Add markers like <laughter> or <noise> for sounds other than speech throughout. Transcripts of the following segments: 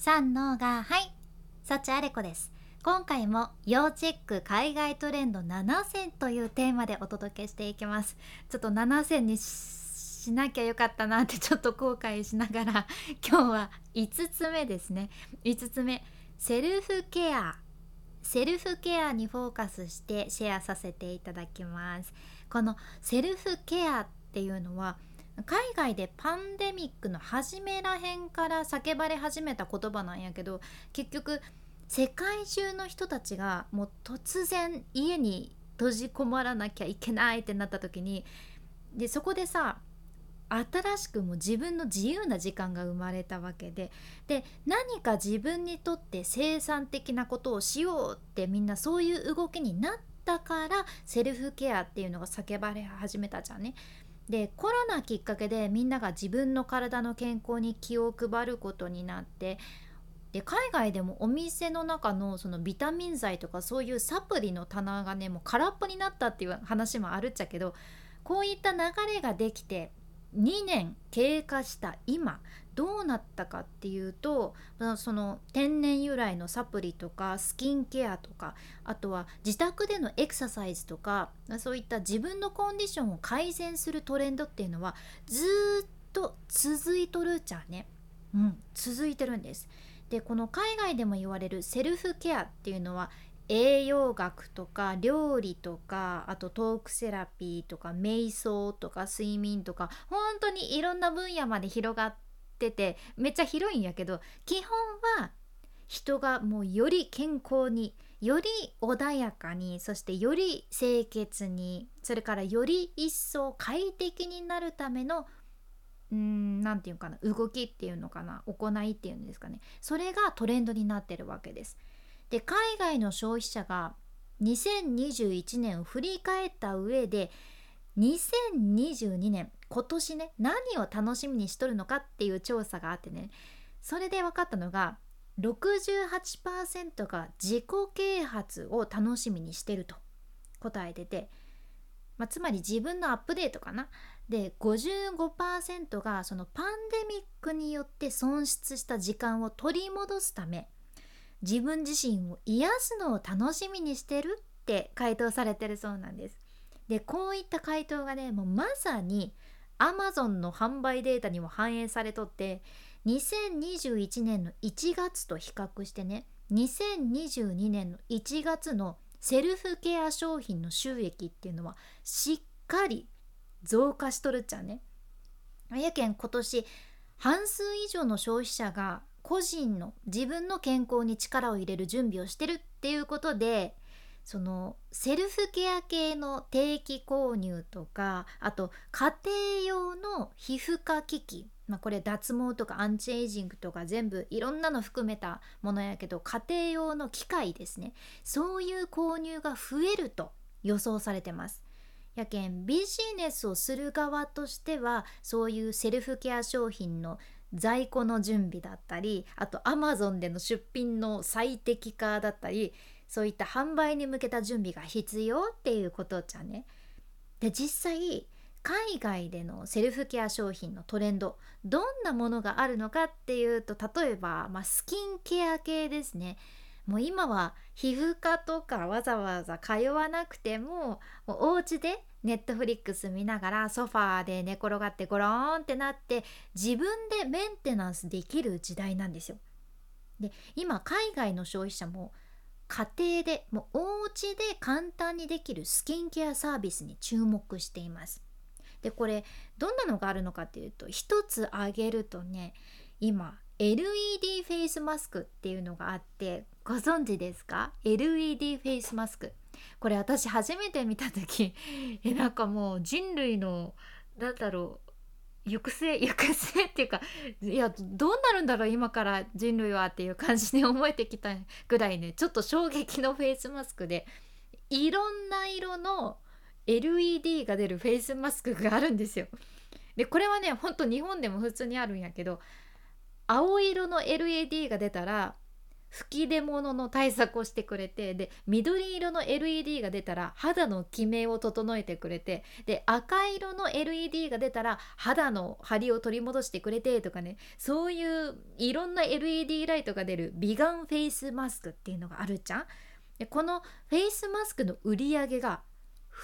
三のがはい。幸あれ子です。今回も要チェック海外トレンド7選というテーマでお届けしていきます。ちょっと7選にしなきゃよかったなってちょっと後悔しながら <laughs> 今日は5つ目ですね。5つ目セルフケア。セルフケアにフォーカスしてシェアさせていただきます。このセルフケアっていうのは海外でパンデミックの初めらへんから叫ばれ始めた言葉なんやけど結局世界中の人たちがもう突然家に閉じこもらなきゃいけないってなった時にでそこでさ新しくも自分の自由な時間が生まれたわけでで何か自分にとって生産的なことをしようってみんなそういう動きになったからセルフケアっていうのが叫ばれ始めたじゃんね。でコロナきっかけでみんなが自分の体の健康に気を配ることになってで海外でもお店の中のそのビタミン剤とかそういうサプリの棚がねもう空っぽになったっていう話もあるっちゃけどこういった流れができて2年経過した今どうなったかっていうとその天然由来のサプリとかスキンケアとかあとは自宅でのエクササイズとかそういった自分のコンディションを改善するトレンドっていうのはずっと続いとるじゃね、うん、続いてるんです。でこの海外でも言われるセルフケアっていうのは栄養学とか料理とかあとトークセラピーとか瞑想とか睡眠とか本当にいろんな分野まで広がっててめっちゃ広いんやけど基本は人がもうより健康により穏やかにそしてより清潔にそれからより一層快適になるためのうん何て言うかな動きっていうのかな行いっていうんですかねそれがトレンドになってるわけです。で海外の消費者が2021年を振り返った上で2022年今年ね何を楽しみにしとるのかっていう調査があってねそれで分かったのが68%が自己啓発を楽しみにしてると答えてて、まあ、つまり自分のアップデートかな。で55%がそのパンデミックによって損失した時間を取り戻すため自分自身を癒すのを楽しみにしてるって回答されてるそうなんです。でこういった回答がねもうまさに Amazon の販売データにも反映されとって2021年の1月と比較してね2022年の1月のセルフケア商品の収益っていうのはしっかり増加しとるっちゃね。やけん今年半数以上の消費者が個人の自分の健康に力を入れる準備をしてるっていうことでそのセルフケア系の定期購入とかあと家庭用の皮膚科機器、まあ、これ脱毛とかアンチエイジングとか全部いろんなの含めたものやけど家庭用の機械ですねそういう購入が増えると予想されてます。やけんビジネスをする側としてはそういうセルフケア商品の在庫の準備だったりあとアマゾンでの出品の最適化だったりそういった販売に向けた準備が必要っていうことじゃね。で実際海外でのセルフケア商品のトレンドどんなものがあるのかっていうと例えば、まあ、スキンケア系ですね。もう今は皮膚科とかわざわざ通わなくてももうお家でネットフリックス見ながらソファーで寝転がってゴローンってなって自分でメンテナンスできる時代なんですよ。で今海外の消費者も家庭でもうお家で簡単にできるスキンケアサービスに注目しています。でこれどんなのがあるのかっていうと一つ挙げるとね今 LED フェイスマスクっていうのがあってご存知ですか？LED フェイスマスクこれ私初めて見た時 <laughs> えなんかもう人類のなんだろう行く末行く末っていうかいやどうなるんだろう今から人類はっていう感じに <laughs> 思えてきたぐらいねちょっと衝撃のフェイスマスクでいろんな色の LED が出るフェイスマスクがあるんですよ。でこれはねほんと日本でも普通にあるんやけど青色の LED が出たら吹き出物の対策をしてくれてで緑色の LED が出たら肌のキメを整えてくれてで赤色の LED が出たら肌の張りを取り戻してくれてとかねそういういろんな LED ライトが出る美顔フェイスマスクっていうのがあるじゃんでこのフェイスマスクの売り上げが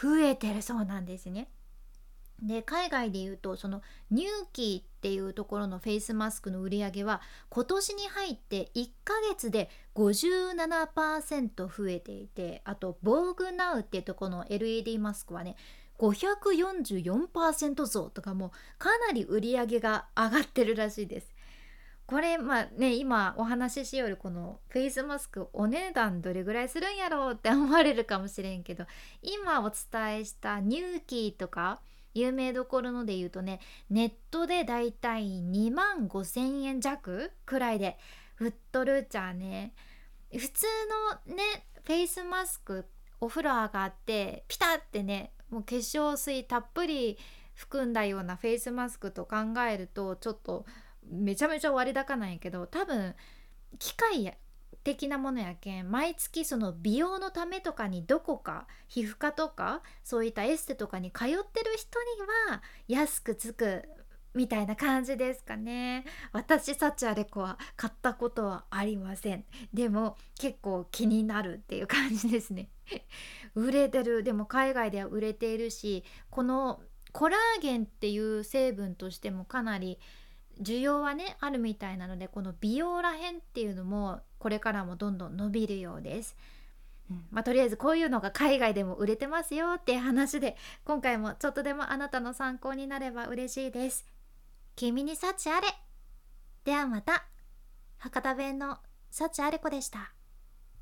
増えてるそうなんですね。で海外でいうとそのニューキーっていうところのフェイスマスクの売り上げは今年に入って1ヶ月で57%増えていてあとボーグナウっていうところの LED マスクはね544%増とかもかなり売り上げが上がってるらしいです。これまあね今お話ししよるこのフェイスマスクお値段どれぐらいするんやろうって思われるかもしれんけど今お伝えしたニューキーとか有名どころので言うとねネットでだいたい2万5,000円弱くらいで売っとるじゃね。普通のねフェイスマスクお風呂上がってピタッてねもう化粧水たっぷり含んだようなフェイスマスクと考えるとちょっとめちゃめちゃ割高なんやけど多分機械的なものやけん毎月その美容のためとかにどこか皮膚科とかそういったエステとかに通ってる人には安くつくみたいな感じですかね。私サチアレコは買ったことはありません。でも結構気になるっていう感じですね。<laughs> 売れてる。でも海外では売れているしこのコラーゲンっていう成分としてもかなり需要はねあるみたいなのでこの美容らへんっていうのもこれからもどんどん伸びるようです。うんまあ、とりあえずこういうのが海外でも売れてますよって話で今回もちょっとでもあなたの参考になれば嬉しいです。君に幸あれではまた博多弁の幸あれ子でした。